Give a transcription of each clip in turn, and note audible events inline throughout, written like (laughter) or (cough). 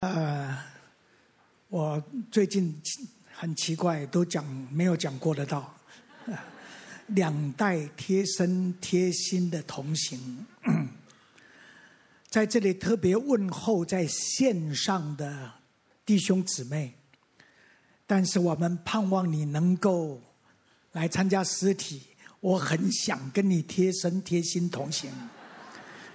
呃，我最近很奇怪，都讲没有讲过的道，呃，两代贴身贴心的同行，(clears throat) 在这里特别问候在线上的弟兄姊妹，但是我们盼望你能够来参加实体，我很想跟你贴身贴心同行，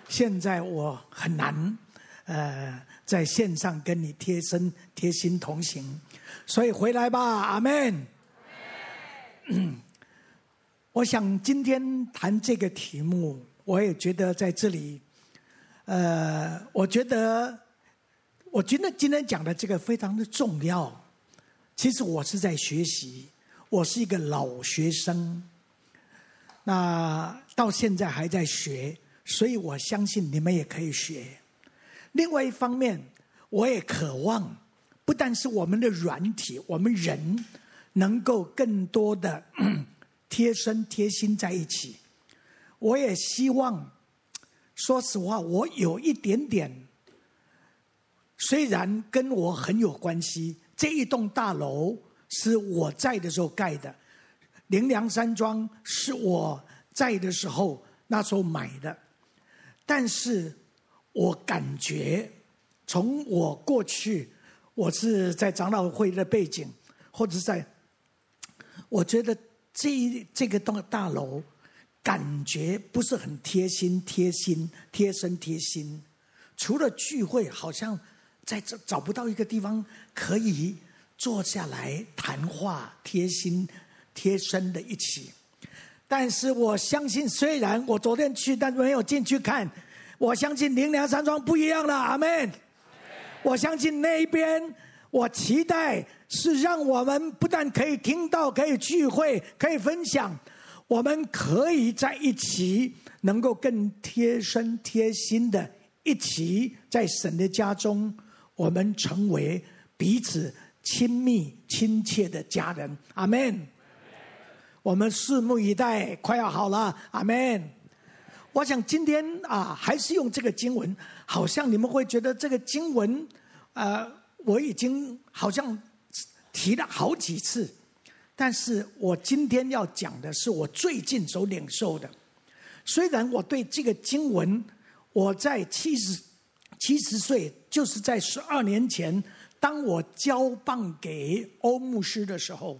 现在我很难，呃。在线上跟你贴身贴心同行，所以回来吧，阿门。我想今天谈这个题目，我也觉得在这里，呃，我觉得，我觉得今天讲的这个非常的重要。其实我是在学习，我是一个老学生，那到现在还在学，所以我相信你们也可以学。另外一方面，我也渴望，不但是我们的软体，我们人能够更多的 (clears throat) 贴身贴心在一起。我也希望，说实话，我有一点点，虽然跟我很有关系，这一栋大楼是我在的时候盖的，灵粮山庄是我在的时候那时候买的，但是。我感觉，从我过去，我是在长老会的背景，或者在，我觉得这这个栋大楼，感觉不是很贴心、贴心、贴身、贴心。除了聚会，好像在这找不到一个地方可以坐下来谈话、贴心、贴身的一起。但是我相信，虽然我昨天去，但没有进去看。我相信灵粮山庄不一样了，阿门。我相信那一边，我期待是让我们不但可以听到、可以聚会、可以分享，我们可以在一起，能够更贴身贴心的一起在神的家中，我们成为彼此亲密亲切的家人，阿门。我们拭目以待，快要好了，阿门。我想今天啊，还是用这个经文，好像你们会觉得这个经文，呃，我已经好像提了好几次，但是我今天要讲的是我最近所领受的。虽然我对这个经文，我在七十七十岁，就是在十二年前，当我交棒给欧牧师的时候，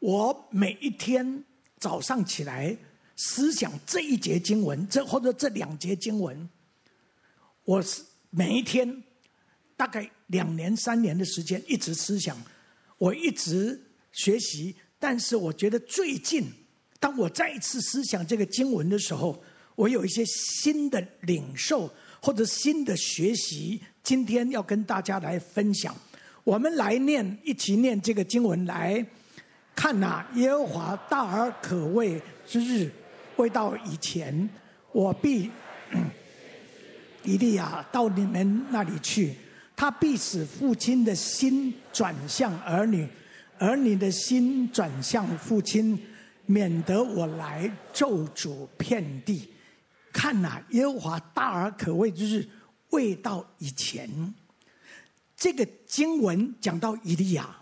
我每一天早上起来。思想这一节经文，这或者这两节经文，我是每一天大概两年三年的时间一直思想，我一直学习，但是我觉得最近，当我再一次思想这个经文的时候，我有一些新的领受或者新的学习，今天要跟大家来分享。我们来念，一起念这个经文来看呐、耶和华大而可畏之日。回到以前，我必以利亚到你们那里去，他必使父亲的心转向儿女，儿女的心转向父亲，免得我来咒诅遍地。看呐、耶和华大而可畏之日未到以前，这个经文讲到以利亚，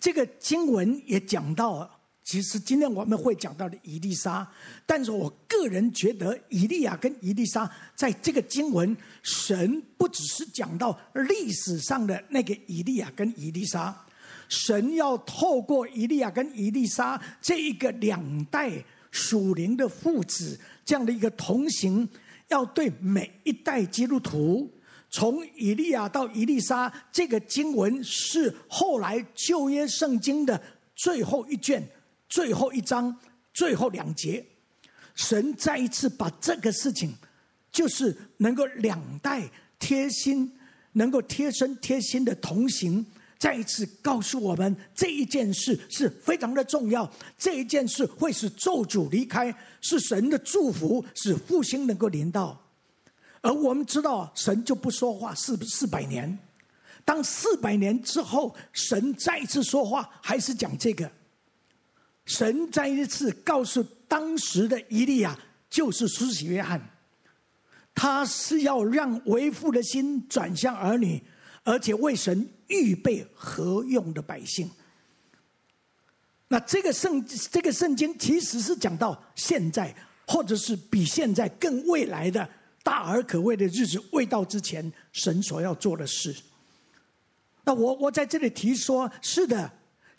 这个经文也讲到。其实今天我们会讲到的以利沙，但是我个人觉得以利亚跟以利沙在这个经文，神不只是讲到历史上的那个以利亚跟以利沙，神要透过以利亚跟以利沙这一个两代属灵的父子这样的一个同行，要对每一代基督徒，从以利亚到以利沙，这个经文是后来旧约圣经的最后一卷。最后一章，最后两节，神再一次把这个事情，就是能够两代贴心，能够贴身贴心的同行，再一次告诉我们这一件事是非常的重要。这一件事会使咒诅离开，是神的祝福，使复兴能够临到。而我们知道，神就不说话四四百年，当四百年之后，神再一次说话，还是讲这个。神再一次告诉当时的伊利亚，就是施洗约翰，他是要让为父的心转向儿女，而且为神预备何用的百姓。那这个圣这个圣经其实是讲到现在，或者是比现在更未来的大而可畏的日子未到之前，神所要做的事。那我我在这里提说，是的，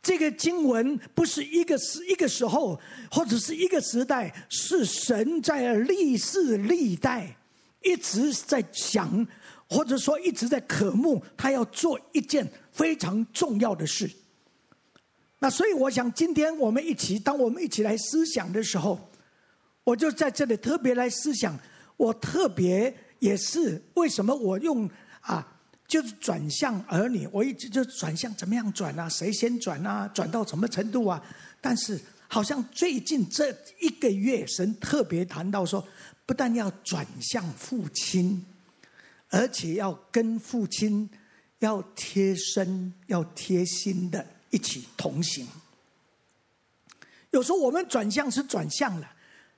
这个经文不是一个时一个时候，或者是一个时代，是神在历世历代一直在想，或者说一直在渴慕，他要做一件非常重要的事。那所以我想，今天我们一起，当我们一起来思想的时候，我就在这里特别来思想，我特别也是为什么我用啊。就是转向儿女，我一直就转向怎么样转啊？谁先转啊？转到什么程度啊？但是好像最近这一个月，神特别谈到说，不但要转向父亲，而且要跟父亲要贴身、要贴心的一起同行。有时候我们转向是转向了，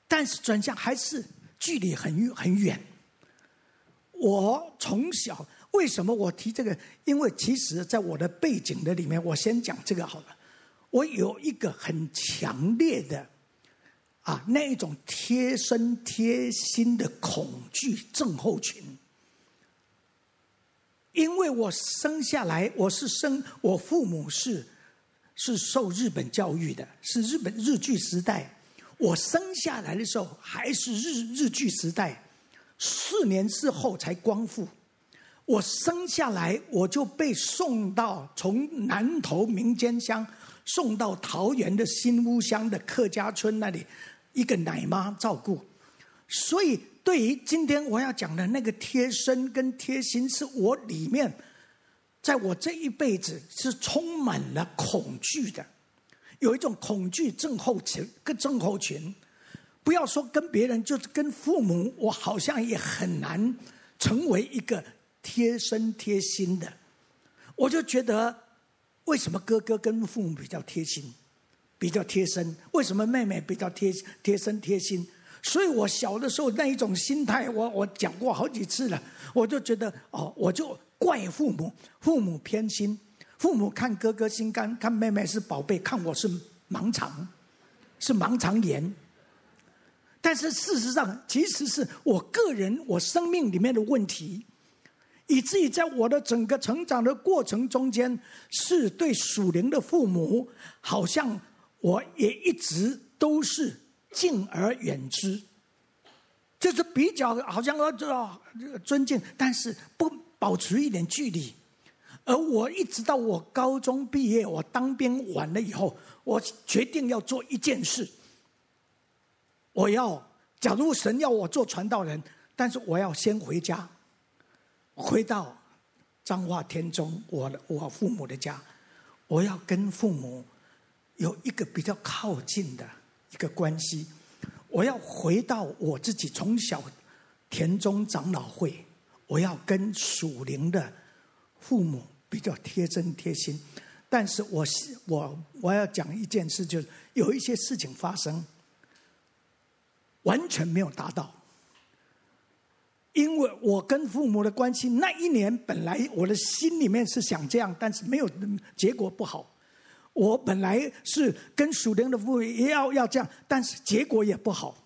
但是转向还是距离很远很远。我从小。为什么我提这个？因为其实，在我的背景的里面，我先讲这个好了。我有一个很强烈的啊，那一种贴身贴心的恐惧症候群。因为我生下来，我是生，我父母是是受日本教育的，是日本日据时代。我生下来的时候还是日日据时代，四年之后才光复。我生下来，我就被送到从南投民间乡送到桃园的新屋乡的客家村那里，一个奶妈照顾。所以，对于今天我要讲的那个贴身跟贴心，是我里面，在我这一辈子是充满了恐惧的，有一种恐惧症候群，跟症候群。不要说跟别人，就是跟父母，我好像也很难成为一个。贴身贴心的，我就觉得，为什么哥哥跟父母比较贴心，比较贴身？为什么妹妹比较贴贴身贴心？所以我小的时候那一种心态，我我讲过好几次了。我就觉得哦，我就怪父母，父母偏心，父母看哥哥心肝，看妹妹是宝贝，看我是盲肠，是盲肠炎。但是事实上，其实是我个人我生命里面的问题。以至于在我的整个成长的过程中间，是对属灵的父母，好像我也一直都是敬而远之，就是比较好像要尊敬，但是不保持一点距离。而我一直到我高中毕业，我当兵完了以后，我决定要做一件事。我要，假如神要我做传道人，但是我要先回家。回到彰化田中，我的我父母的家，我要跟父母有一个比较靠近的一个关系。我要回到我自己从小田中长老会，我要跟属灵的父母比较贴身贴心。但是我是我我要讲一件事，就是有一些事情发生，完全没有达到。因为我跟父母的关系，那一年本来我的心里面是想这样，但是没有结果不好。我本来是跟属灵的父母也要要这样，但是结果也不好。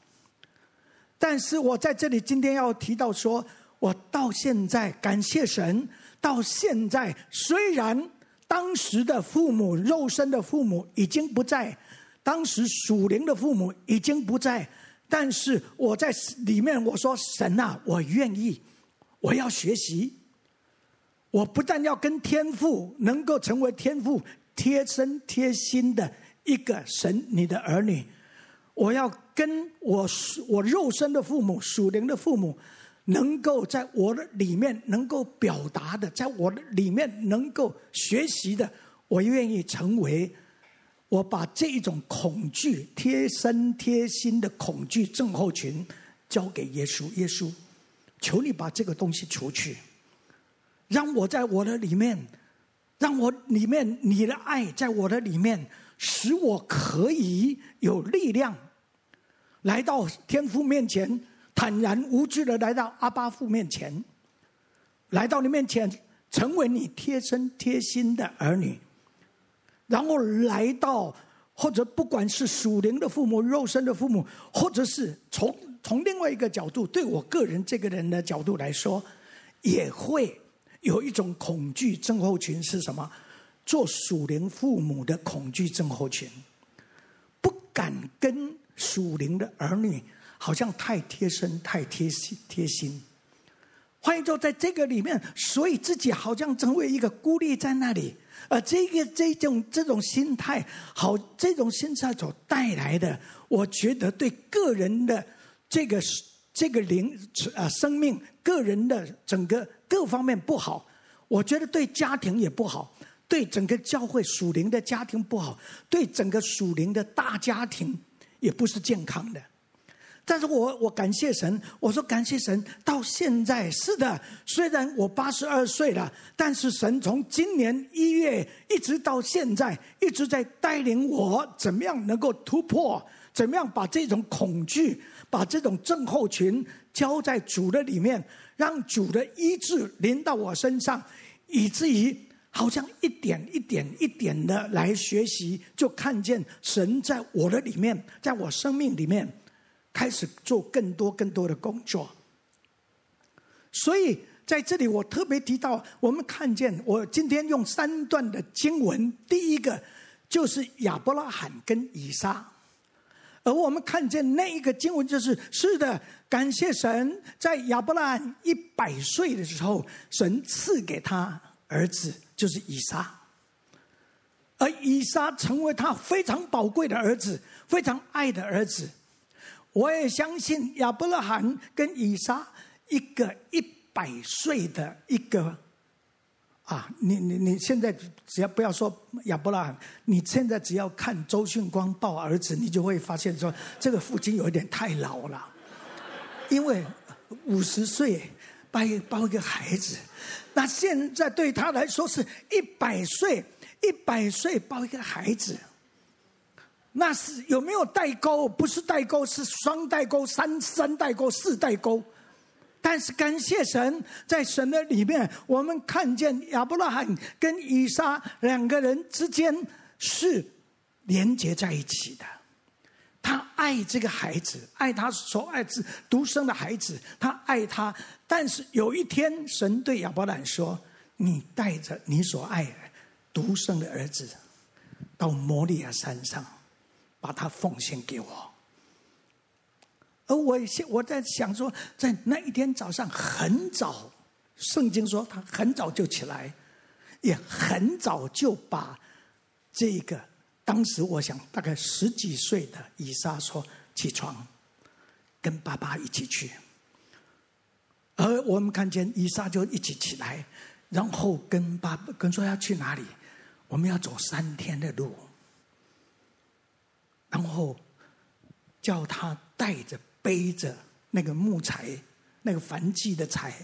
但是我在这里今天要提到说，我到现在感谢神，到现在虽然当时的父母肉身的父母已经不在，当时属灵的父母已经不在。但是我在里面我说神啊，我愿意，我要学习。我不但要跟天父能够成为天父贴身贴心的一个神，你的儿女，我要跟我我肉身的父母属灵的父母，能够在我的里面能够表达的，在我的里面能够学习的，我愿意成为。我把这一种恐惧、贴身贴心的恐惧症候群交给耶稣。耶稣，求你把这个东西除去，让我在我的里面，让我里面你的爱在我的里面，使我可以有力量来到天父面前，坦然无惧的来到阿巴父面前，来到你面前，成为你贴身贴心的儿女，然后来到，或者不管是属灵的父母、肉身的父母，或者是从从另外一个角度，对我个人这个人的角度来说，也会有一种恐惧症候群是什么？做属灵父母的恐惧症候群，不敢跟属灵的儿女，好像太贴身、太贴心、贴心。换言之，在这个里面，所以自己好像成为一个孤立在那里，而这个这种这种心态，好，这种心态所带来的，我觉得对个人的这个这个灵啊生命，个人的整个各方面不好，我觉得对家庭也不好，对整个教会属灵的家庭不好，对整个属灵的大家庭也不是健康的。但是我我感谢神，我说感谢神，到现在是的，虽然我八十二岁了，但是神从今年一月一直到现在，一直在带领我，怎么样能够突破，怎么样把这种恐惧，把这种症候群交在主的里面，让主的医治临到我身上，以至于好像一点一点一点的来学习，就看见神在我的里面，在我生命里面。开始做更多更多的工作，所以在这里我特别提到，我们看见我今天用三段的经文，第一个就是亚伯拉罕跟以撒，而我们看见那一个经文就是是的，感谢神，在亚伯拉罕一百岁的时候，神赐给他儿子，就是以撒，而以撒成为他非常宝贵的儿子，非常爱的儿子。我也相信亚伯拉罕跟以撒一个一百岁的一个啊，你你你现在只要不要说亚伯拉罕，你现在只要看周迅光抱儿子，你就会发现说这个父亲有一点太老了，因为五十岁抱一抱一个孩子，那现在对他来说是一百岁，一百岁抱一个孩子。那是有没有代沟？不是代沟，是双代沟、三三代沟、四代沟。但是感谢神，在神的里面，我们看见亚伯拉罕跟以撒两个人之间是连接在一起的。他爱这个孩子，爱他所爱之独生的孩子，他爱他。但是有一天，神对亚伯拉罕说：“你带着你所爱的独生的儿子到摩利亚山上。”把它奉献给我，而我现我在想说，在那一天早上很早，圣经说他很早就起来，也很早就把这个当时我想大概十几岁的以撒说起床，跟爸爸一起去，而我们看见以撒就一起起来，然后跟爸跟说要去哪里，我们要走三天的路。然后叫他带着背着那个木材，那个燔祭的柴，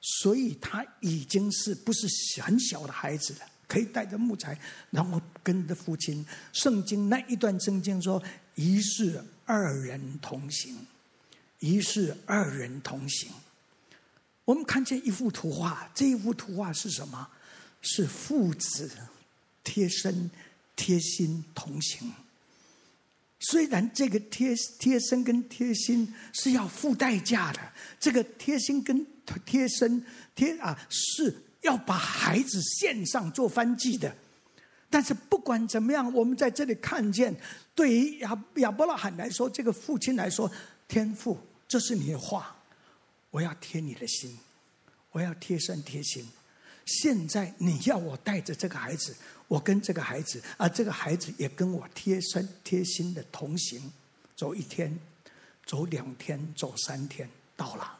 所以他已经是不是很小的孩子了，可以带着木材，然后跟着父亲。圣经那一段圣经说：“一是二人同行，一是二人同行。”我们看见一幅图画，这一幅图画是什么？是父子贴身、贴心同行。虽然这个贴贴身跟贴心是要付代价的，这个贴心跟贴身贴啊是要把孩子献上做翻祭的，但是不管怎么样，我们在这里看见，对于亚亚伯拉罕来说，这个父亲来说，天父，这是你的话，我要贴你的心，我要贴身贴心。现在你要我带着这个孩子。我跟这个孩子，而这个孩子也跟我贴身贴心的同行，走一天，走两天，走三天，到了。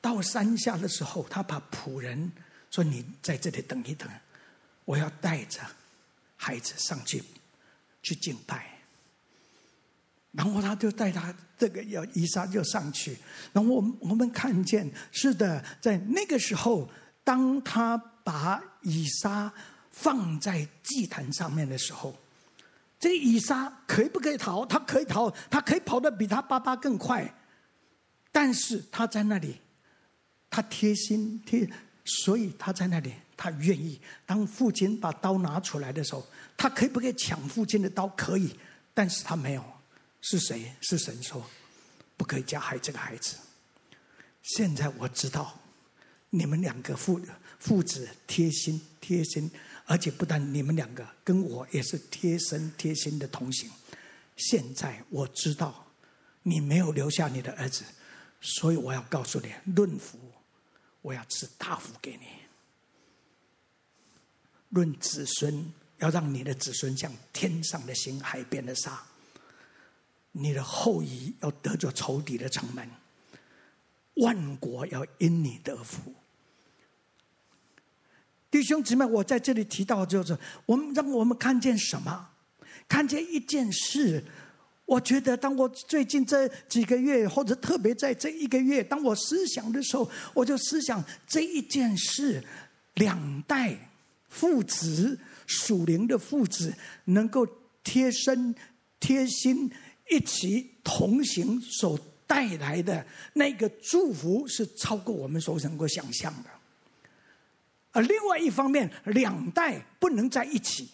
到山下的时候，他把仆人说：“你在这里等一等，我要带着孩子上去去敬拜。”然后他就带他这个要以撒就上去。然后我们我们看见，是的，在那个时候，当他把以撒。放在祭坛上面的时候，这个以撒可以不可以逃？他可以逃，他可以跑得比他爸爸更快。但是他在那里，他贴心贴所以他在那里，他愿意。当父亲把刀拿出来的时候，他可以不可以抢父亲的刀？可以，但是他没有。是谁？是神说，不可以加害这个孩子。现在我知道，你们两个父父子贴心贴心，而且不但你们两个跟我也是贴身贴心的同行。现在我知道，你没有留下你的儿子，所以我要告诉你，论福，我要赐大福给你；论子孙，要让你的子孙像天上的星、海边的沙。你的后裔要得着仇敌的城门，万国要因你得福。弟兄姊妹，我在这里提到就是，我们让我们看见什么？看见一件事。我觉得，当我最近这几个月，或者特别在这一个月，当我思想的时候，我就思想这一件事：两代父子属灵的父子能够贴身贴心。一起同行所带来的那个祝福，是超过我们所能够想象的。而另外一方面，两代不能在一起。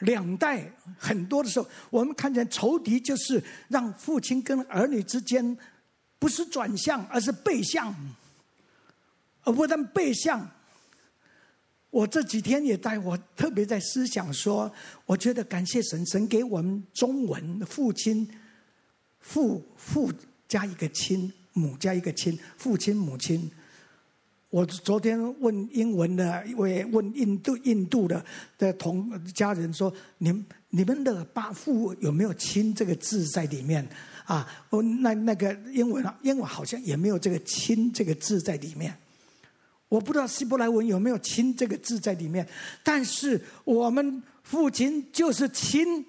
两代很多的时候，我们看见仇敌就是让父亲跟儿女之间不是转向，而是背向，而不但背向。我这几天也在，我特别在思想说，我觉得感谢神，神给我们中文父亲，父父加一个亲，母加一个亲，父亲母亲。我昨天问英文的，我也问印度印度的的同家人说，你你们的爸父有没有亲这个字在里面啊？我那那个英文啊，英文好像也没有这个亲这个字在里面。我不知道希伯来文有没有“亲”这个字在里面，但是我们父亲就是亲，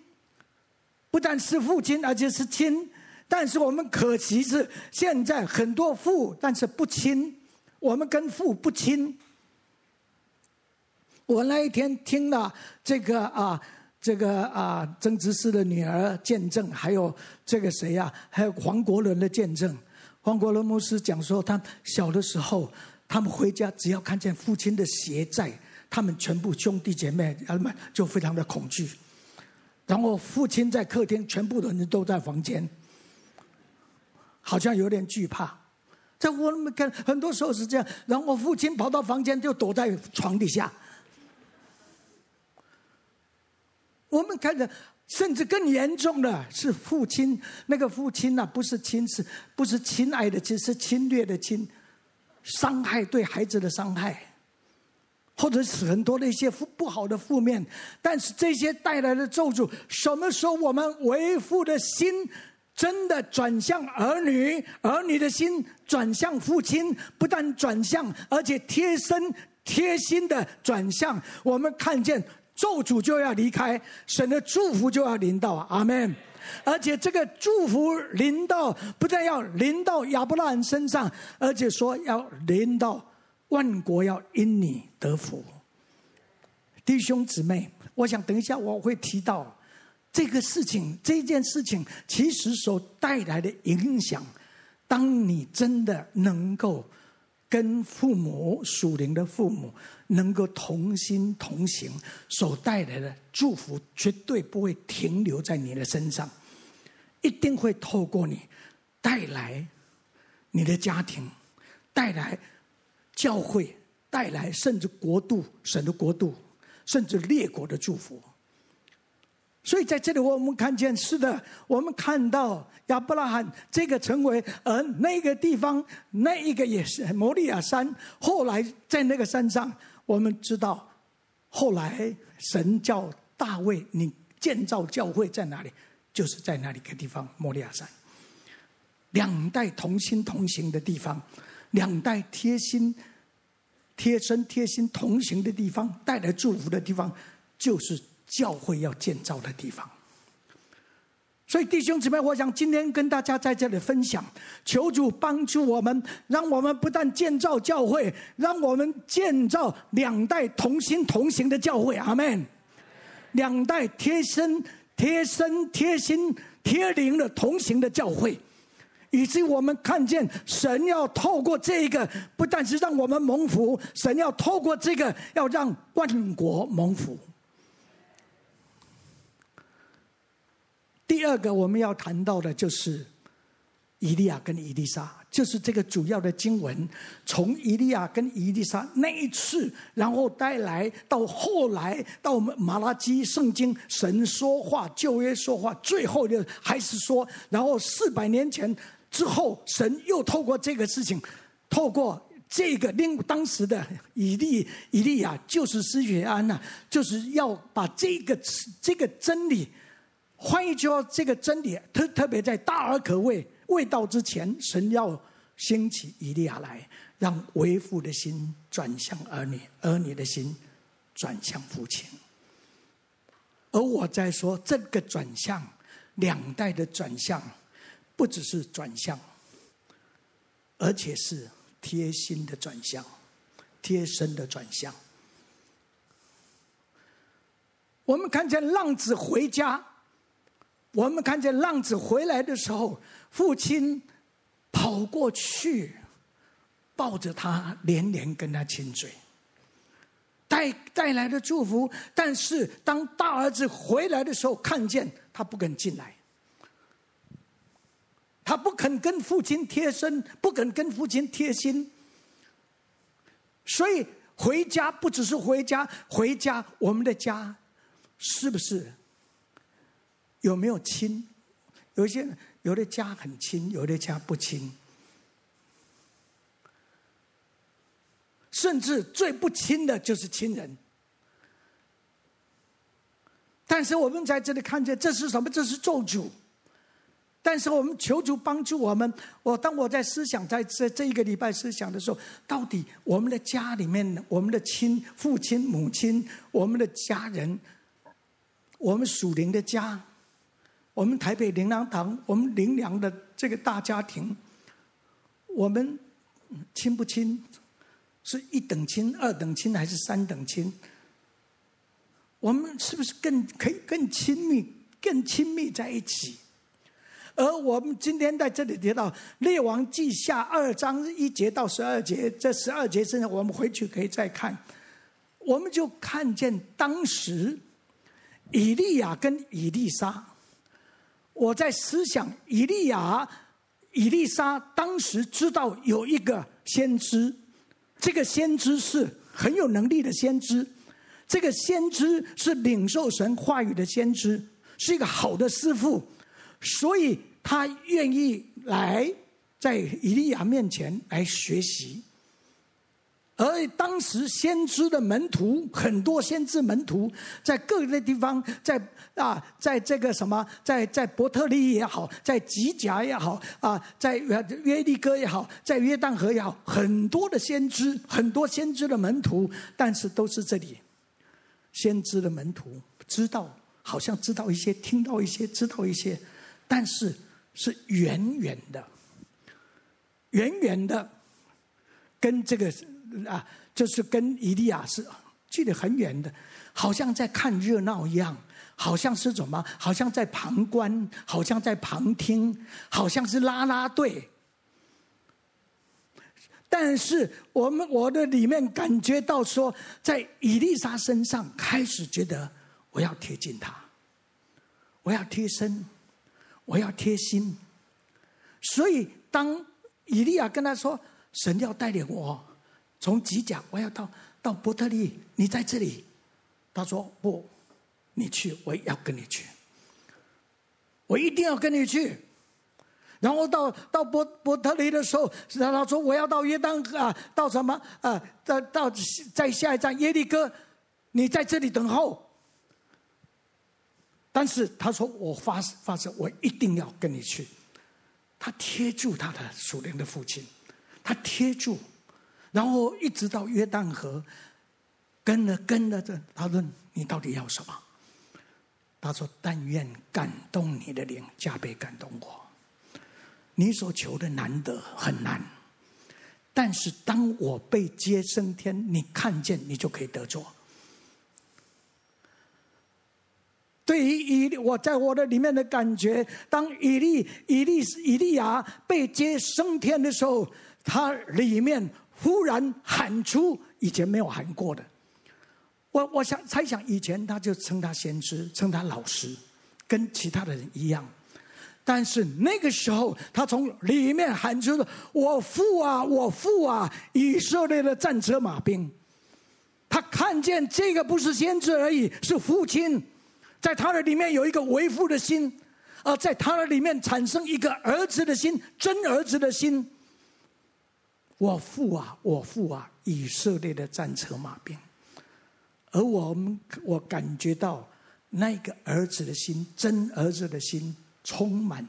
不但是父亲，而且是亲。但是我们可惜是现在很多父，但是不亲，我们跟父不亲。我那一天听了这个啊，这个啊，曾执事的女儿见证，还有这个谁呀、还有黄国伦的见证。黄国伦牧师讲说，他小的时候。他们回家，只要看见父亲的鞋在，他们全部兄弟姐妹他们就非常的恐惧。然后父亲在客厅，全部的人都在房间，好像有点惧怕。在我们看，很多时候是这样。然后我父亲跑到房间，就躲在床底下。我们看着，甚至更严重的是父亲，那个父亲呐、啊，不是亲，是不是亲爱的亲，是侵略的亲。伤害对孩子的伤害，或者是很多的一些不不好的负面，但是这些带来的咒诅，什么时候我们为父的心真的转向儿女，儿女的心转向父亲，不但转向，而且贴身贴心的转向，我们看见咒诅就要离开，神的祝福就要临到，阿门。而且这个祝福临到，不但要临到亚伯拉罕身上，而且说要临到万国，要因你得福。弟兄姊妹，我想等一下我会提到这个事情，这件事情其实所带来的影响。当你真的能够跟父母属灵的父母能够同心同行，所带来的祝福绝对不会停留在你的身上。一定会透过你带来你的家庭，带来教会，带来甚至国度、神的国度，甚至列国的祝福。所以在这里，我们看见是的，我们看到亚伯拉罕这个成为，而那个地方那一个也是摩利亚山。后来在那个山上，我们知道，后来神叫大卫，你建造教会在哪里？就是在那里个地方，摩利亚山，两代同心同行的地方，两代贴心、贴身、贴心同行的地方，带来祝福的地方，就是教会要建造的地方。所以弟兄姊妹，我想今天跟大家在这里分享，求主帮助我们，让我们不但建造教会，让我们建造两代同心同行的教会。阿门。两代贴身。贴身贴心贴灵的同行的教会，以及我们看见神要透过这个，不但是让我们蒙福，神要透过这个，要让万国蒙福。第二个我们要谈到的就是以利亚跟以利沙，就是这个主要的经文，从以利亚跟以利沙那一次，然后带来到后来到我们马拉基圣经，神说话，旧约说话，最后的还是说，然后四百年前。之后，神又透过这个事情，透过这个令当时的以利以利亚，就是施洗安呐，就是要把这个这个真理，换一句话，这个真理特特别在大而可畏未到之前，神要兴起以利亚来，让为父的心转向儿女，儿女的心转向父亲。而我在说这个转向，两代的转向。不只是转向，而且是贴心的转向，贴身的转向。我们看见浪子回家，我们看见浪子回来的时候，父亲跑过去，抱着他，连连跟他亲嘴，带带来的祝福。但是当大儿子回来的时候，看见他不肯进来。他不肯跟父亲贴身，不肯跟父亲贴心，所以回家不只是回家，回家我们的家是不是有没有亲？有一些有的家很亲，有的家不亲，甚至最不亲的就是亲人。但是我们在这里看见，这是什么？这是咒诅。但是我们求主帮助我们。我当我在思想在这这一个礼拜思想的时候，到底我们的家里面，我们的亲父亲母亲，我们的家人，我们属灵的家，我们台北灵粮堂，我们灵粮的这个大家庭，我们亲不亲？是一等亲、二等亲还是三等亲？我们是不是更可以更亲密、更亲密在一起？而我们今天在这里提到《列王记下》二章一节到十二节，这十二节甚至我们回去可以再看，我们就看见当时以利亚跟以利沙。我在思想，以利亚、以利沙当时知道有一个先知，这个先知是很有能力的先知，这个先知是领受神话语的先知，是一个好的师傅。所以他愿意来在以利亚面前来学习，而当时先知的门徒很多，先知门徒在各个地方，在啊，在这个什么，在在伯特利也好，在吉甲也好啊，在约约利哥也好，在约旦河也好，很多的先知，很多先知的门徒，但是都是这里先知的门徒知道，好像知道一些，听到一些，知道一些。但是是远远的，远远的，跟这个啊，就是跟以利亚是距离很远的，好像在看热闹一样，好像是什么？好像在旁观，好像在旁听，好像是拉拉队。但是我们我的里面感觉到说，在伊丽莎身上开始觉得，我要贴近他，我要贴身。我要贴心，所以当以利亚跟他说：“神要带领我从吉甲，我要到到伯特利，你在这里。”他说：“不，你去，我也要跟你去，我一定要跟你去。”然后到到伯伯特利的时候，然后他说：“我要到约旦啊，到什么啊？到到在下一站耶利哥，你在这里等候。”但是他说：“我发发誓，我一定要跟你去。”他贴住他的属灵的父亲，他贴住，然后一直到约旦河，跟了跟了这。他说：“你到底要什么？”他说：“但愿感动你的灵，加倍感动我。你所求的难得很难，但是当我被接升天，你看见你就可以得着。”对于以，我在我的里面的感觉，当以利以利以利亚被接升天的时候，他里面忽然喊出以前没有喊过的。我我想猜想，以前他就称他先知，称他老师，跟其他的人一样。但是那个时候，他从里面喊出了：“我父啊，我父啊！”以色列的战车马兵，他看见这个不是先知而已，是父亲，在他的里面有一个为父的心，而在他的里面产生一个儿子的心，真儿子的心。我父啊，我父啊！以色列的战车马兵。而我们，我感觉到那个儿子的心，真儿子的心，充满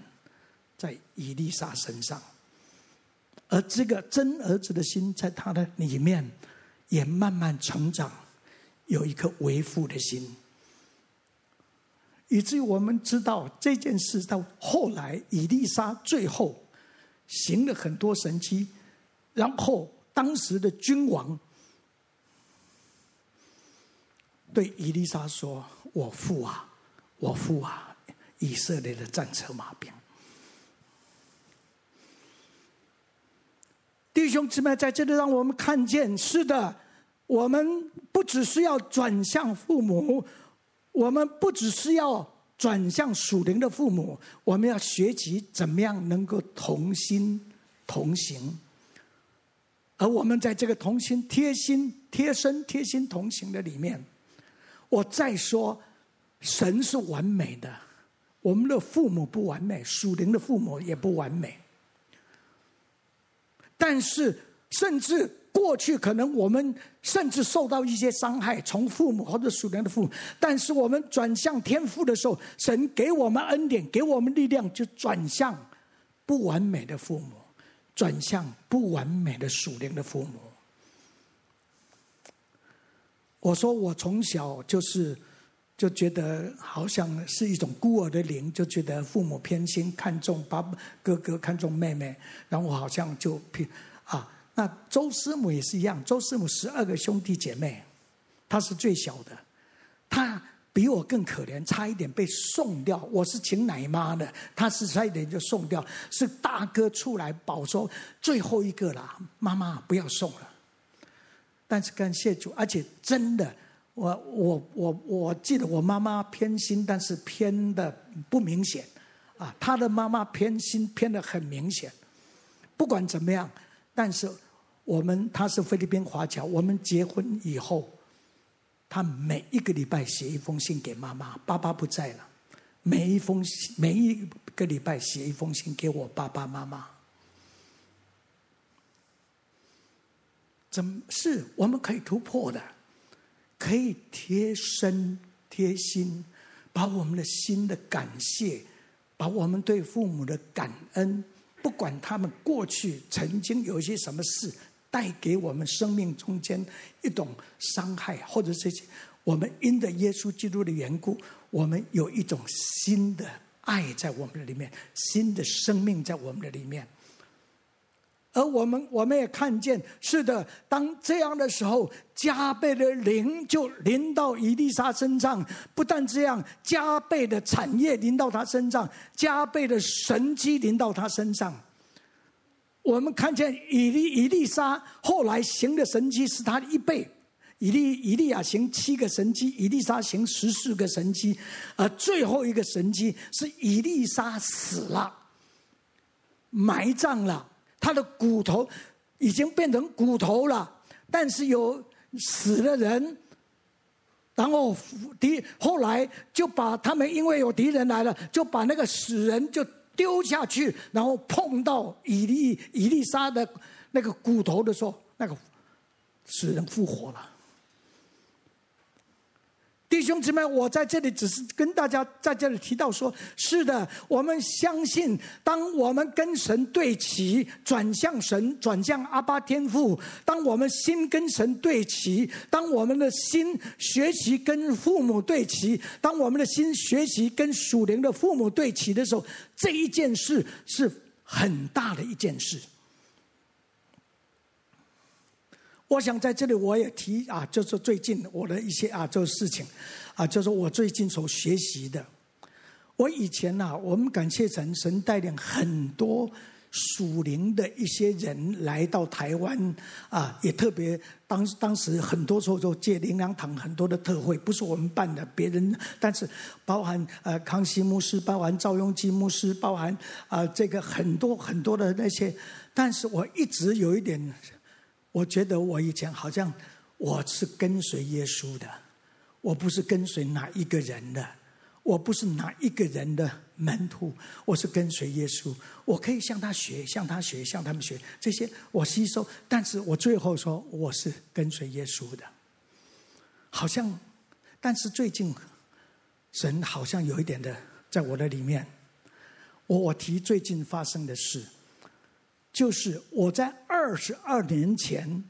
在以丽莎身上。而这个真儿子的心，在他的里面也慢慢成长，有一颗为父的心，以至于我们知道这件事到后来，伊丽莎最后行了很多神迹，然后当时的君王。对伊丽莎说：“我父啊，我父啊，以色列的战车马兵。”弟兄姊妹，在这里让我们看见，是的，我们不只是要转向父母，我们不只是要转向属灵的父母，我们要学习怎么样能够同心同行。而我们在这个同心、贴心、贴身、贴心同行的里面。我再说，神是完美的，我们的父母不完美，属灵的父母也不完美。但是，甚至过去可能我们甚至受到一些伤害，从父母或者属灵的父母。但是我们转向天父的时候，神给我们恩典，给我们力量，就转向不完美的父母，转向不完美的属灵的父母。我说我从小就是就觉得好像是一种孤儿的灵，就觉得父母偏心，看重爸哥哥，看重妹妹，然后我好像就偏啊。那周师母也是一样，周师母十二个兄弟姐妹，她是最小的，她比我更可怜，差一点被送掉。我是请奶妈的，她是差一点就送掉，是大哥出来保说最后一个了，妈妈不要送了。但是感谢主，而且真的，我我我我记得我妈妈偏心，但是偏的不明显，啊，她的妈妈偏心偏的很明显。不管怎么样，但是我们她是菲律宾华侨，我们结婚以后，他每一个礼拜写一封信给妈妈，爸爸不在了，每一封信每一个礼拜写一封信给我爸爸妈妈。怎么是我们可以突破的？可以贴身贴心，把我们的心的感谢，把我们对父母的感恩，不管他们过去曾经有一些什么事带给我们生命中间一种伤害，或者是，我们因着耶稣基督的缘故，我们有一种新的爱在我们的里面，新的生命在我们的里面。而我们，我们也看见，是的，当这样的时候，加倍的灵就临到伊丽莎身上。不但这样，加倍的产业临到他身上，加倍的神迹临到他身上。我们看见以利以利沙后来行的神迹是他的一倍。以利以利亚行七个神迹，以利沙行十四个神迹，而最后一个神迹是以利沙死了，埋葬了。他的骨头已经变成骨头了，但是有死的人，然后敌后来就把他们，因为有敌人来了，就把那个死人就丢下去，然后碰到伊丽伊丽莎的那个骨头的时候，那个死人复活了。弟兄姊妹，我在这里只是跟大家在这里提到说，是的，我们相信，当我们跟神对齐，转向神，转向阿巴天父，当我们心跟神对齐，当我们的心学习跟父母对齐，当我们的心学习跟属灵的父母对齐的时候，这一件事是很大的一件事。我想在这里我也提啊，就是最近我的一些啊，这个事情，啊，就是我最近所学习的。我以前呐、啊，我们感谢神，神带领很多属灵的一些人来到台湾啊，也特别当当时很多时候就借灵粮堂很多的特会，不是我们办的，别人，但是包含呃康熙牧师，包含赵雍基牧师，包含啊、这个很多很多的那些，但是我一直有一点。我觉得我以前好像我是跟随耶稣的，我不是跟随哪一个人的，我不是哪一个人的门徒，我是跟随耶稣。我可以向他学，向他学，向他们学这些，我吸收。但是我最后说我是跟随耶稣的，好像，但是最近神好像有一点的在我的里面，我我提最近发生的事。就是我在二十二年前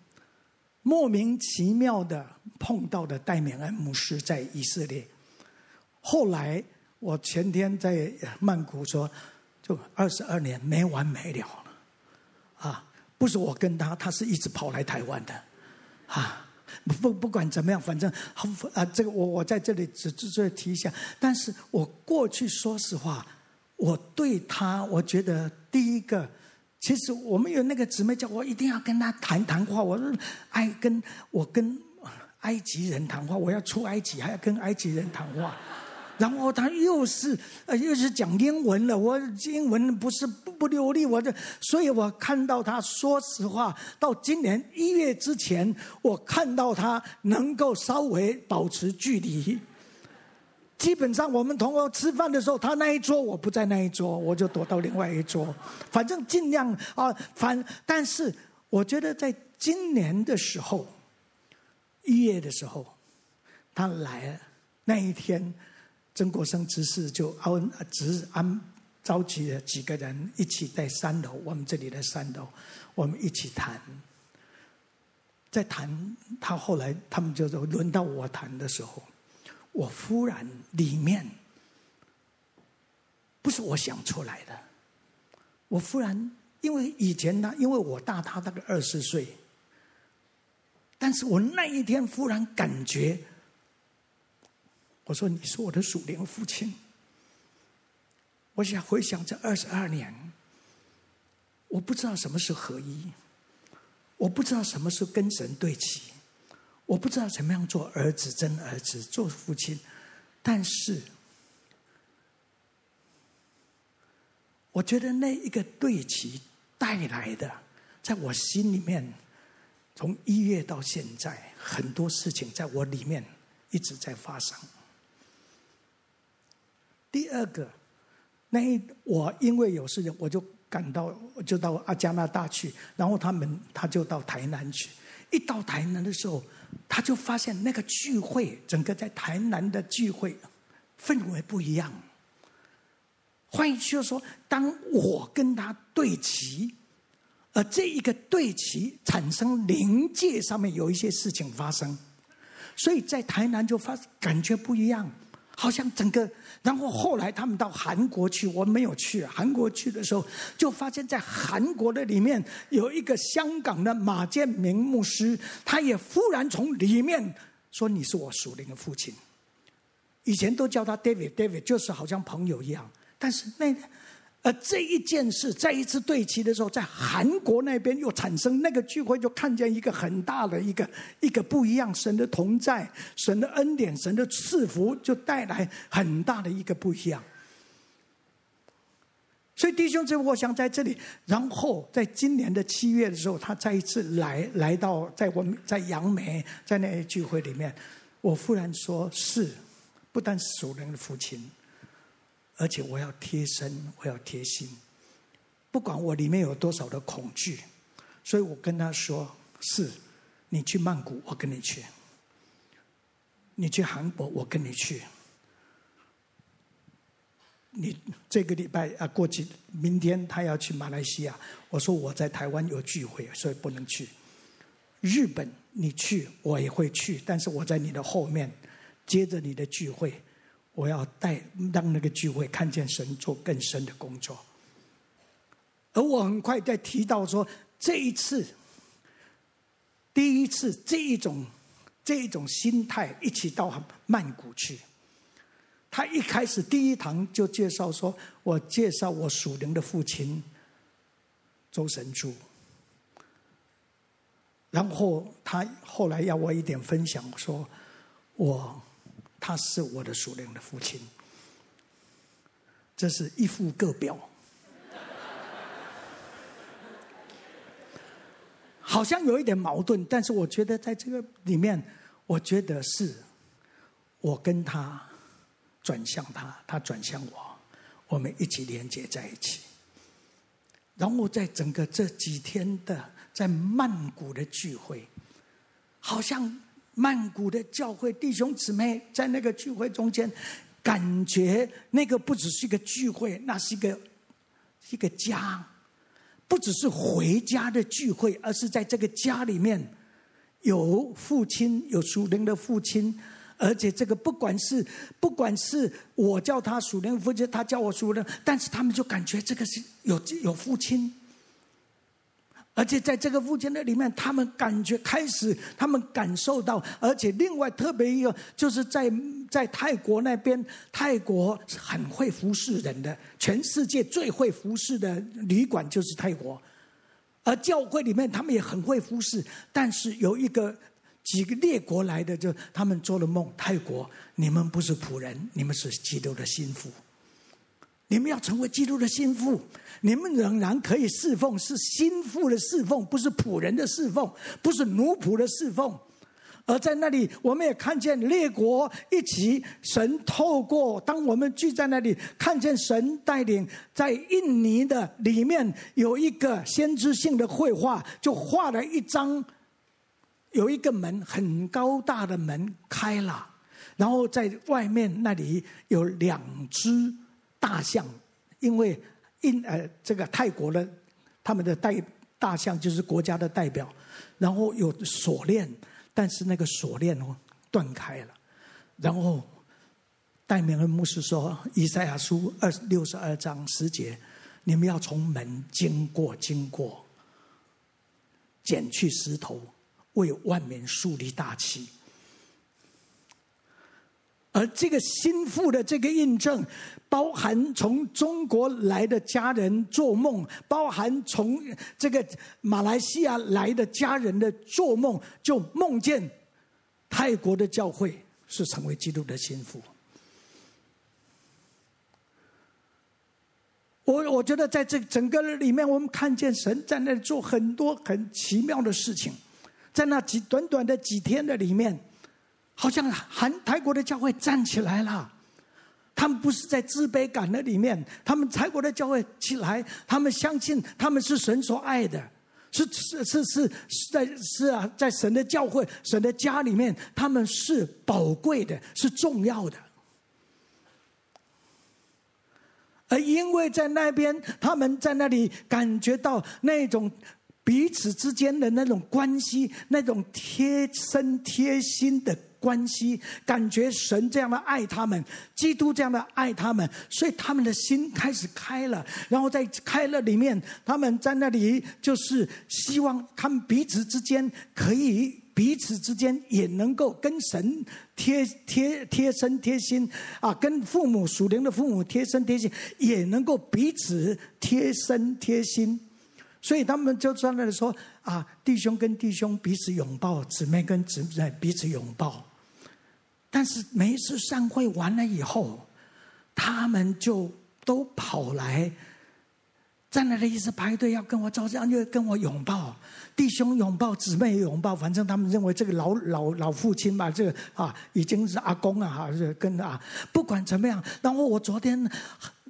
莫名其妙的碰到的戴冕恩牧师在以色列，后来我前天在曼谷说，就二十二年没完没了了，啊，不是我跟他，他是一直跑来台湾的，啊，不不管怎么样，反正啊，这个我我在这里只只是提一下，但是我过去说实话，我对他，我觉得第一个。其实我们有那个姊妹叫我一定要跟他谈谈话，我说爱跟我跟埃及人谈话，我要出埃及还要跟埃及人谈话，(laughs) 然后他又是呃又是讲英文了，我英文不是不不流利，我的，所以我看到他，说实话，到今年一月之前，我看到他能够稍微保持距离。基本上，我们同学吃饭的时候，他那一桌我不在那一桌，我就躲到另外一桌。反正尽量啊，反但是我觉得在今年的时候，一月的时候，他来了那一天，曾国生执事就安执安召集了几个人一起在三楼，我们这里的三楼，我们一起谈。在谈，他后来他们就说轮到我谈的时候。我忽然里面不是我想出来的，我忽然因为以前呢，因为我大他大概二十岁，但是我那一天忽然感觉，我说你是我的属灵父亲，我想回想这二十二年，我不知道什么是合一，我不知道什么是跟神对齐。我不知道怎么样做儿子，真儿子，做父亲，但是我觉得那一个对齐带来的，在我心里面，从一月到现在，很多事情在我里面一直在发生。第二个，那一我因为有事情，我就赶到，就到阿加拿大去，然后他们他就到台南去，一到台南的时候。他就发现那个聚会，整个在台南的聚会氛围不一样。换一句话说，当我跟他对齐，而这一个对齐产生临界上面有一些事情发生，所以在台南就发感觉不一样。好像整个，然后后来他们到韩国去，我没有去。韩国去的时候，就发现在韩国的里面有一个香港的马建明牧师，他也忽然从里面说：“你是我属灵的父亲。”以前都叫他 David，David 就是好像朋友一样，但是那。而这一件事，再一次对齐的时候，在韩国那边又产生那个聚会，就看见一个很大的一个一个不一样，神的同在，神的恩典，神的赐福，就带来很大的一个不一样。所以弟兄姊妹，我想在这里，然后在今年的七月的时候，他再一次来来到在我们在杨梅在那些聚会里面，我忽然说是，不但是属灵的父亲。而且我要贴身，我要贴心，不管我里面有多少的恐惧，所以我跟他说：“是，你去曼谷，我跟你去；你去韩国，我跟你去。你这个礼拜啊，过去明天他要去马来西亚，我说我在台湾有聚会，所以不能去。日本你去，我也会去，但是我在你的后面，接着你的聚会。”我要带让那个聚会看见神做更深的工作，而我很快在提到说，这一次第一次这一种这一种心态一起到曼谷去。他一开始第一堂就介绍说：“我介绍我属灵的父亲周神助。”然后他后来要我一点分享，说：“我他是我的属灵的父亲。”这是一副个表。好像有一点矛盾，但是我觉得在这个里面，我觉得是我跟他转向他，他转向我，我们一起连接在一起。然后在整个这几天的在曼谷的聚会，好像曼谷的教会弟兄姊妹在那个聚会中间，感觉那个不只是一个聚会，那是一个一个家。不只是回家的聚会，而是在这个家里面有父亲，有属灵的父亲，而且这个不管是不管是我叫他属灵的父亲，他叫我属灵，但是他们就感觉这个是有有父亲。而且在这个父亲的里面，他们感觉开始，他们感受到，而且另外特别一个，就是在在泰国那边，泰国是很会服侍人的，全世界最会服侍的旅馆就是泰国，而教会里面他们也很会服侍，但是有一个几个列国来的，就他们做了梦，泰国你们不是仆人，你们是基督的心腹。你们要成为基督的心腹，你们仍然可以侍奉，是心腹的侍奉，不是仆人的侍奉，不是奴仆的侍奉。而在那里，我们也看见列国一起，神透过当我们聚在那里，看见神带领，在印尼的里面有一个先知性的绘画，就画了一张，有一个门，很高大的门开了，然后在外面那里有两只。大象，因为印呃这个泰国的他们的代大象就是国家的代表，然后有锁链，但是那个锁链哦断开了，然后戴明恩牧师说，以赛亚书二六十二章十节，你们要从门经过经过，捡去石头，为万民树立大旗。而这个心腹的这个印证，包含从中国来的家人做梦，包含从这个马来西亚来的家人的做梦，就梦见泰国的教会是成为基督的心腹。我我觉得在这整个里面，我们看见神在那里做很多很奇妙的事情，在那几短短的几天的里面。好像韩泰国的教会站起来了，他们不是在自卑感的里面，他们泰国的教会起来，他们相信他们是神所爱的，是是是是是在是啊，在神的教会、神的家里面，他们是宝贵的，是重要的。而因为在那边，他们在那里感觉到那种彼此之间的那种关系，那种贴身贴心的。关系，感觉神这样的爱他们，基督这样的爱他们，所以他们的心开始开了。然后在开了里面，他们在那里就是希望他们彼此之间可以彼此之间也能够跟神贴贴贴身贴心啊，跟父母属灵的父母贴身贴心，也能够彼此贴身贴心。所以他们就在那里说啊，弟兄跟弟兄彼此拥抱，姊妹跟姊妹彼此拥抱。但是每一次散会完了以后，他们就都跑来，在那里一直排队要跟我照相，就跟我拥抱，弟兄拥抱，姊妹拥抱，反正他们认为这个老老老父亲嘛，这个啊已经是阿公啊，哈，是跟啊，不管怎么样。然后我昨天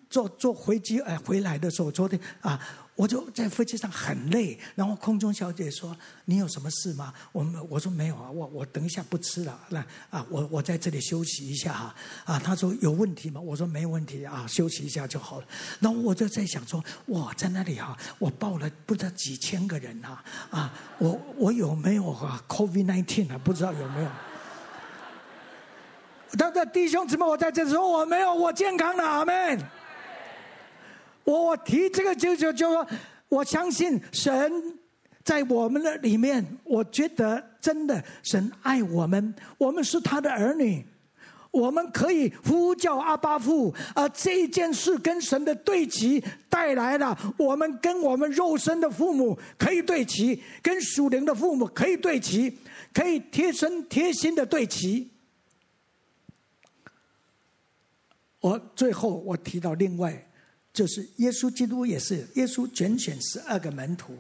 坐坐飞机呃回来的时候，昨天啊。我就在飞机上很累，然后空中小姐说：“你有什么事吗？”我们我说没有啊，我我等一下不吃了，那啊，我我在这里休息一下哈。啊，他说有问题吗？我说没问题啊，休息一下就好了。然后我就在想说，哇，在那里哈，我报了不知道几千个人啊，啊，我我有没有啊，COVID nineteen 啊，不知道有没有？他的弟兄姊妹，我在这里说我没有，我健康的，阿门。我提这个就就就说，我相信神在我们的里面，我觉得真的神爱我们，我们是他的儿女。我们可以呼叫阿巴父，而这一件事跟神的对齐带来了，我们跟我们肉身的父母可以对齐，跟属灵的父母可以对齐，可以贴身贴心的对齐。我最后我提到另外，就是耶稣基督也是耶稣拣选十二个门徒，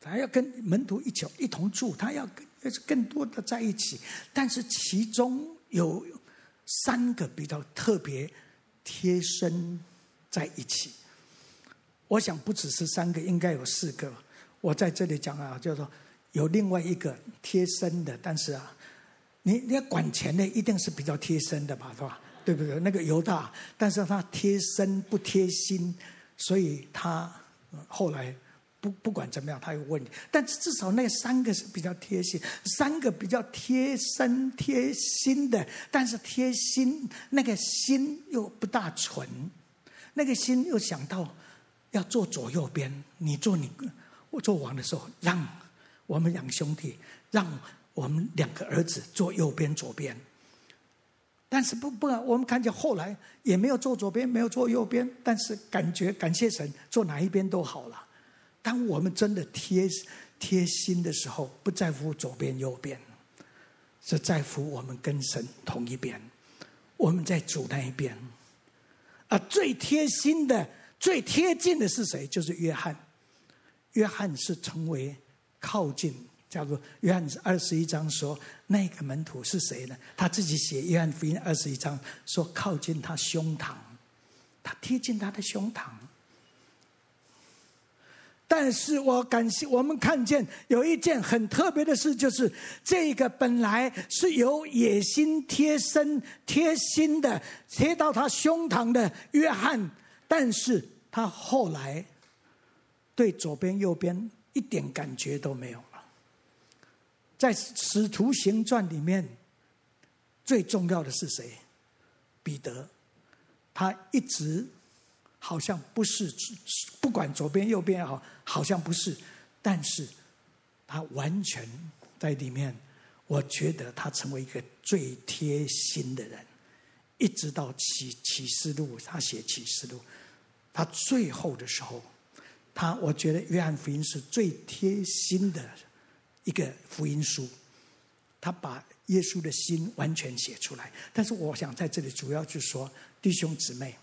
他要跟门徒一起一同住，他要跟。更多的在一起，但是其中有三个比较特别贴身在一起。我想不只是三个，应该有四个。我在这里讲啊，就是说有另外一个贴身的，但是啊，你你要管钱的，一定是比较贴身的吧，是吧？对不对？那个犹大，但是他贴身不贴心，所以他后来。不不管怎么样，他有问题，但至少那三个是比较贴心，三个比较贴身贴心的，但是贴心那个心又不大纯，那个心又想到要坐左右边，你做你，我做王的时候，让我们两兄弟，让我们两个儿子坐右边左边，但是不不，我们看见后来也没有坐左边，没有坐右边，但是感觉感谢神，坐哪一边都好了。当我们真的贴贴心的时候，不在乎左边右边，是在乎我们跟神同一边，我们在主那一边。啊，最贴心的、最贴近的是谁？就是约翰。约翰是成为靠近，叫做约翰二十一章说那个门徒是谁呢？他自己写约翰福音二十一章说靠近他胸膛，他贴近他的胸膛。但是我感谢我们看见有一件很特别的事，就是这个本来是有野心贴身贴心的贴到他胸膛的约翰，但是他后来对左边右边一点感觉都没有。在使徒行传里面，最重要的是谁？彼得，他一直。好像不是，不管左边右边也好，好像不是，但是他完全在里面。我觉得他成为一个最贴心的人，一直到启启示录，他写启示录，他最后的时候，他我觉得约翰福音是最贴心的一个福音书，他把耶稣的心完全写出来。但是我想在这里主要就说，弟兄姊妹。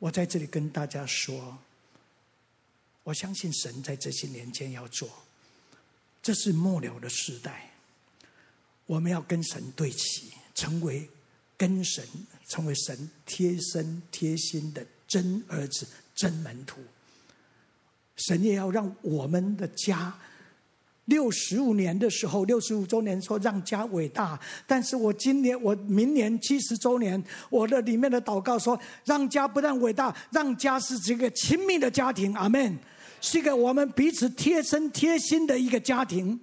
我在这里跟大家说，我相信神在这些年间要做，这是末了的时代，我们要跟神对齐，成为跟神成为神贴身贴心的真儿子、真门徒。神也要让我们的家。六十五年的时候，六十五周年说让家伟大，但是我今年我明年七十周年，我的里面的祷告说，让家不但伟大，让家是这个亲密的家庭，阿门，是一个我们彼此贴身贴心的一个家庭。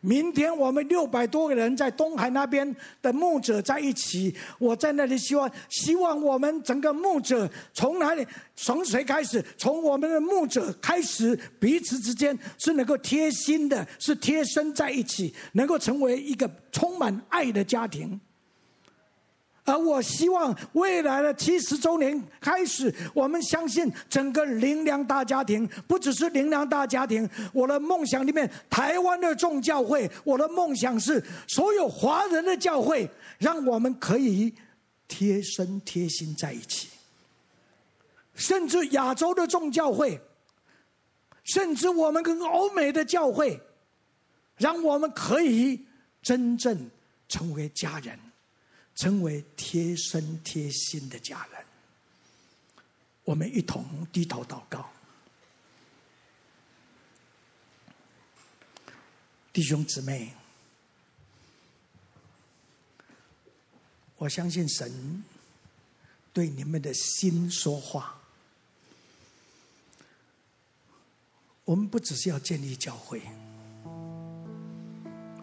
明天我们六百多个人在东海那边的牧者在一起，我在那里希望，希望我们整个牧者从哪里，从谁开始？从我们的牧者开始，彼此之间是能够贴心的，是贴身在一起，能够成为一个充满爱的家庭。而我希望未来的七十周年开始，我们相信整个灵粮大家庭，不只是灵粮大家庭。我的梦想里面，台湾的众教会，我的梦想是所有华人的教会，让我们可以贴身贴心在一起。甚至亚洲的众教会，甚至我们跟欧美的教会，让我们可以真正成为家人。成为贴身贴心的家人，我们一同低头祷告。弟兄姊妹，我相信神对你们的心说话。我们不只是要建立教会，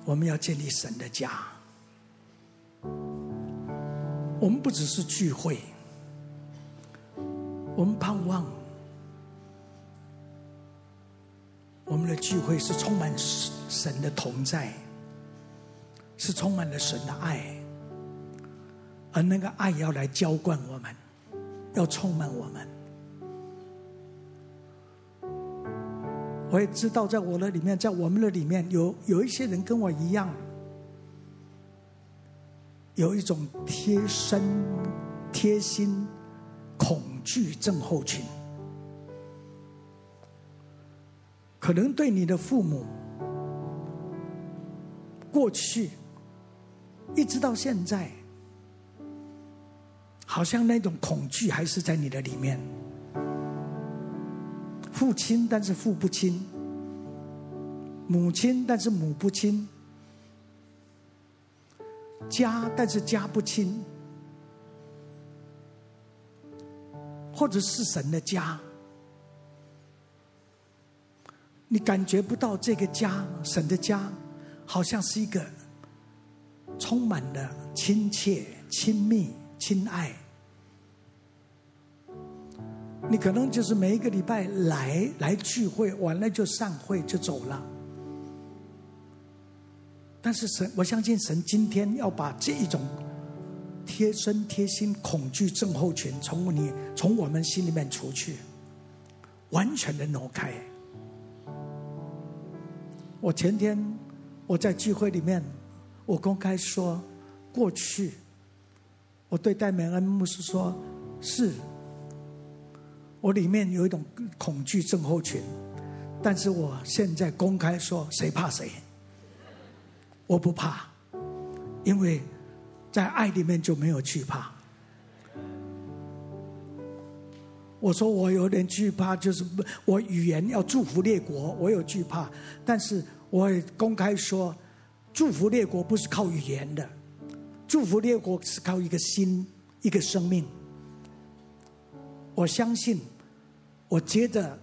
我们要建立神的家。我们不只是聚会，我们盼望我们的聚会是充满神的同在，是充满了神的爱，而那个爱要来浇灌我们，要充满我们。我也知道，在我的里面，在我们的里面有有一些人跟我一样，有一种贴身、贴心、恐惧症候群。可能对你的父母，过去一直到现在，好像那种恐惧还是在你的里面。父亲，但是父不亲；母亲，但是母不亲；家，但是家不亲；或者是神的家。你感觉不到这个家，神的家，好像是一个充满了亲切、亲密、亲爱。你可能就是每一个礼拜来来聚会，完了就散会就走了。但是神，我相信神今天要把这一种贴身贴心恐惧症候群从你从我们心里面除去，完全的挪开。我前天我在聚会里面，我公开说，过去我对戴美恩牧师说，是我里面有一种恐惧症候群，但是我现在公开说，谁怕谁？我不怕，因为在爱里面就没有惧怕。我说我有点惧怕，就是我语言要祝福列国，我有惧怕。但是我也公开说，祝福列国不是靠语言的，祝福列国是靠一个心，一个生命。我相信，我接着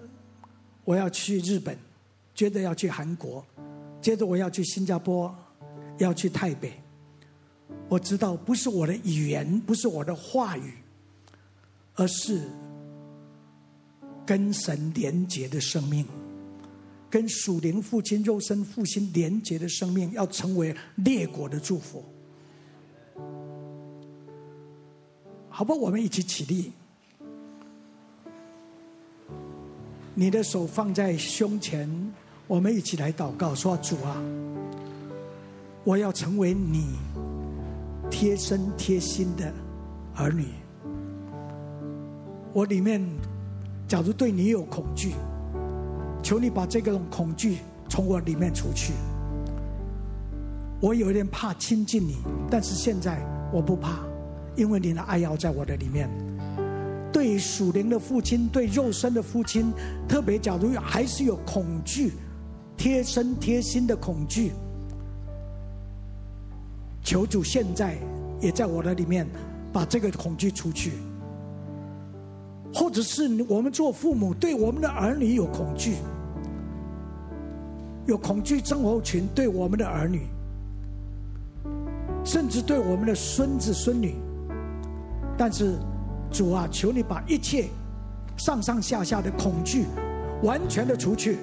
我要去日本，接着要去韩国，接着我要去新加坡，要去泰北。我知道不是我的语言，不是我的话语，而是。跟神连结的生命，跟属灵父亲、肉身父亲连结的生命，要成为列国的祝福。好吧，我们一起起立。你的手放在胸前，我们一起来祷告，说：“主啊，我要成为你贴身贴心的儿女。我里面。”假如对你有恐惧，求你把这个恐惧从我里面除去。我有点怕亲近你，但是现在我不怕，因为你的爱要在我的里面。对属灵的父亲，对肉身的父亲，特别假如还是有恐惧，贴身贴心的恐惧，求主现在也在我的里面把这个恐惧除去。或者是我们做父母对我们的儿女有恐惧，有恐惧症候群对我们的儿女，甚至对我们的孙子孙女。但是主啊，求你把一切上上下下的恐惧完全的除去。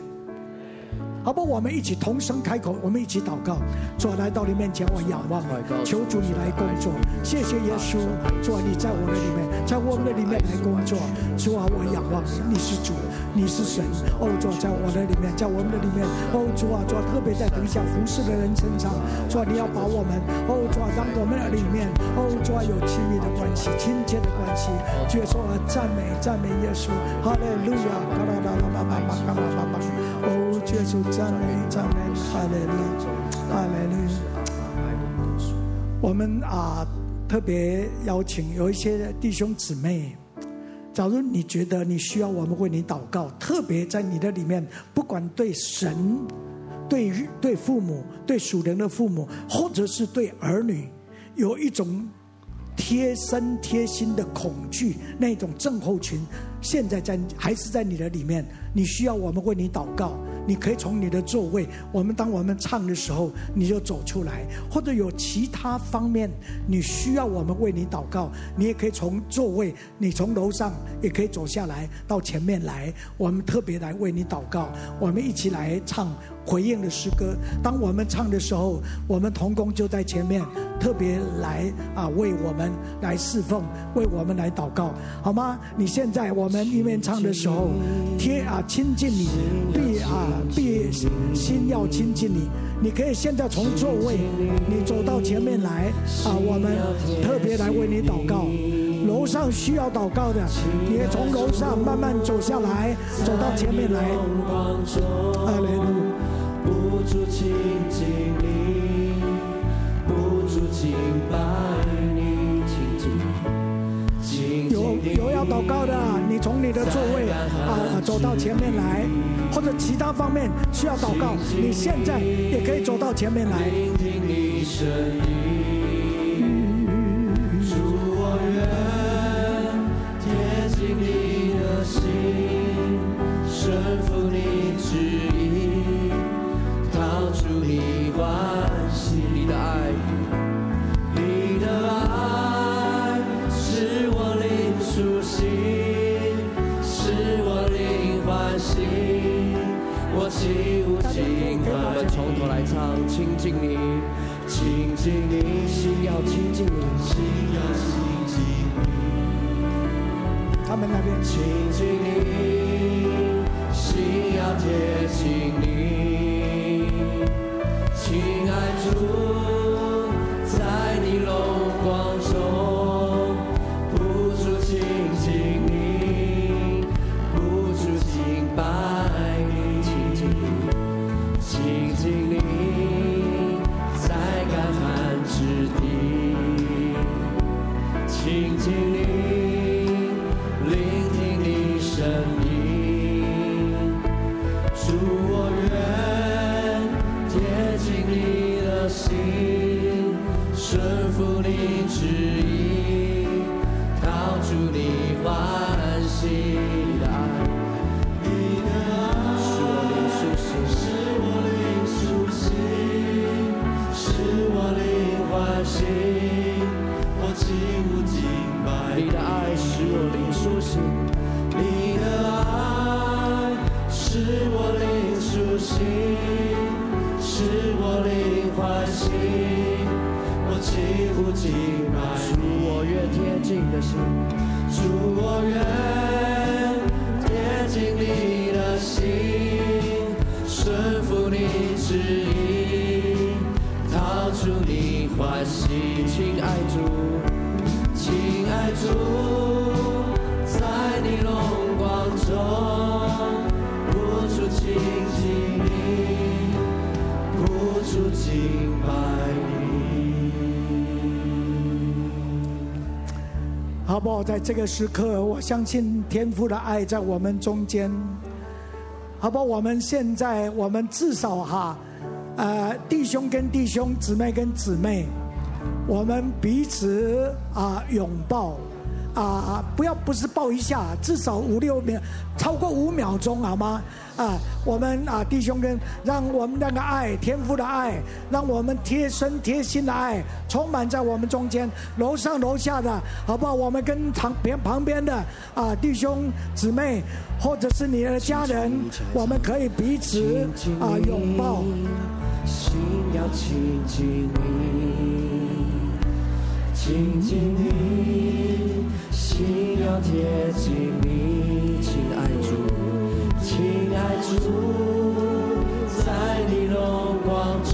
好不，我们一起同声开口，我们一起祷告。主来到你面前，我仰望，求主你来工作。谢谢耶稣，主你在我的里面，在我们的里面来工作。主啊，我仰望，你是主，你是神。哦，主啊，在我的里面，在我们的里面。哦，主啊，主特别在等一下服侍的人身上，主你要把我们哦，主啊，让我们的里面哦，主啊有亲密的关系，亲切的关系。主啊，赞美赞美耶稣。哈利路亚！哦。耶稣赞美赞美，哈利路亚，哈利路亚。我们啊，特别邀请有一些弟兄姊妹，假如你觉得你需要我们为你祷告，特别在你的里面，不管对神、对对父母、对属灵的父母，或者是对儿女，有一种贴身贴心的恐惧，那种症候群，现在在还是在你的里面，你需要我们为你祷告。你可以从你的座位，我们当我们唱的时候，你就走出来；或者有其他方面你需要我们为你祷告，你也可以从座位，你从楼上也可以走下来到前面来，我们特别来为你祷告，我们一起来唱。回应的诗歌，当我们唱的时候，我们同工就在前面，特别来啊为我们来侍奉，为我们来祷告，好吗？你现在我我们一面唱的时候，贴啊亲近你，必啊必心要亲近你。你可以现在从座位，你走到前面来啊，我们特别来为你祷告。楼上需要祷告的，你也从楼上慢慢走下来，走到前面来。不住亲近你，不住敬拜你，有有要祷告的，你从你的座位啊走到前面来，或者其他方面需要祷告，你现在也可以走到前面来。近，我几乎近。我们从头来唱，亲近你，亲近你，心要亲近你，心要亲近你。他们那边，亲近你，心要贴近你，亲爱主。在这个时刻，我相信天父的爱在我们中间，好吧？我们现在，我们至少哈，呃，弟兄跟弟兄，姊妹跟姊妹，我们彼此啊拥抱。啊，不要不是抱一下，至少五六秒，超过五秒钟好吗？啊，我们啊弟兄跟，让我们那个爱，天父的爱，让我们贴身贴心的爱充满在我们中间，楼上楼下的，好不好？我们跟旁边旁边的啊弟兄姊妹，或者是你的家人，我们可以彼此啊拥抱。心要亲近你，亲近你。心要贴近你，亲爱主，亲爱主，在你荣光中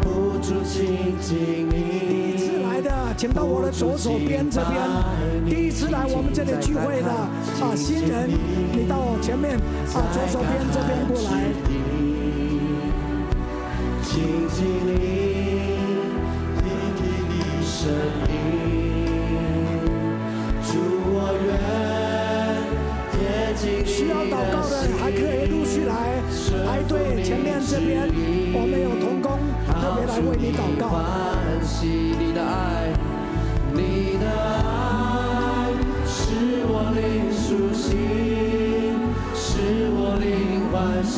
不住亲近你。第一次来的，请到我的左手边这边。第一次来我们这里聚会的啊，新人，你到我前面啊，左手边这边过来。声音。需要祷告的还可以陆续来排队，前面这边我们有同工特别来为你祷告。你的爱，你的爱使我灵苏醒，使我灵欢喜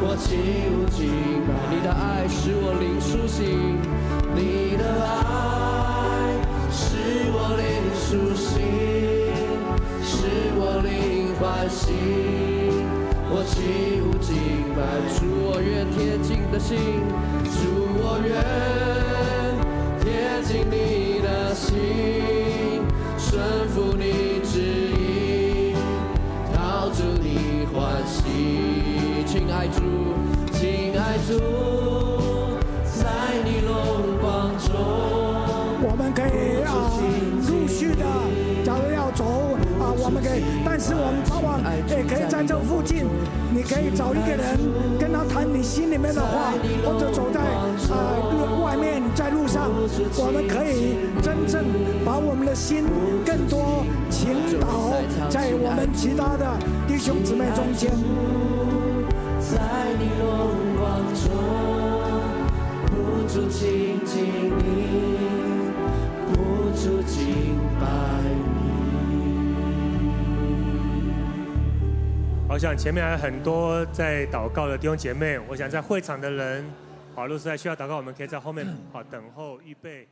我起舞敬拜。你的爱使我灵苏醒，我起舞敬拜，主我愿贴近的心，主我愿贴近你的心，顺服你旨意，讨主你欢喜，亲爱主，亲爱主，但是我们早晚也可以在这附近，你可以找一个人跟他谈你心里面的话，或者走在啊路外面，在路上，我们可以真正把我们的心更多倾倒在我们其他的弟兄姊妹中间。在你荣光中，不住亲近你，你。好像前面还有很多在祷告的弟兄姐妹，我想在会场的人，好，若是在需要祷告，我们可以在后面好等候预备。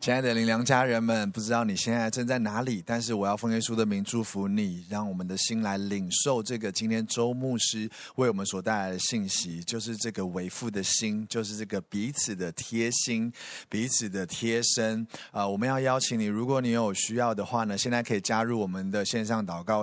亲爱的林良家人们，不知道你现在正在哪里，但是我要奉耶稣的名祝福你，让我们的心来领受这个今天周牧师为我们所带来的信息，就是这个为父的心，就是这个彼此的贴心、彼此的贴身。啊、呃，我们要邀请你，如果你有需要的话呢，现在可以加入我们的线上祷告。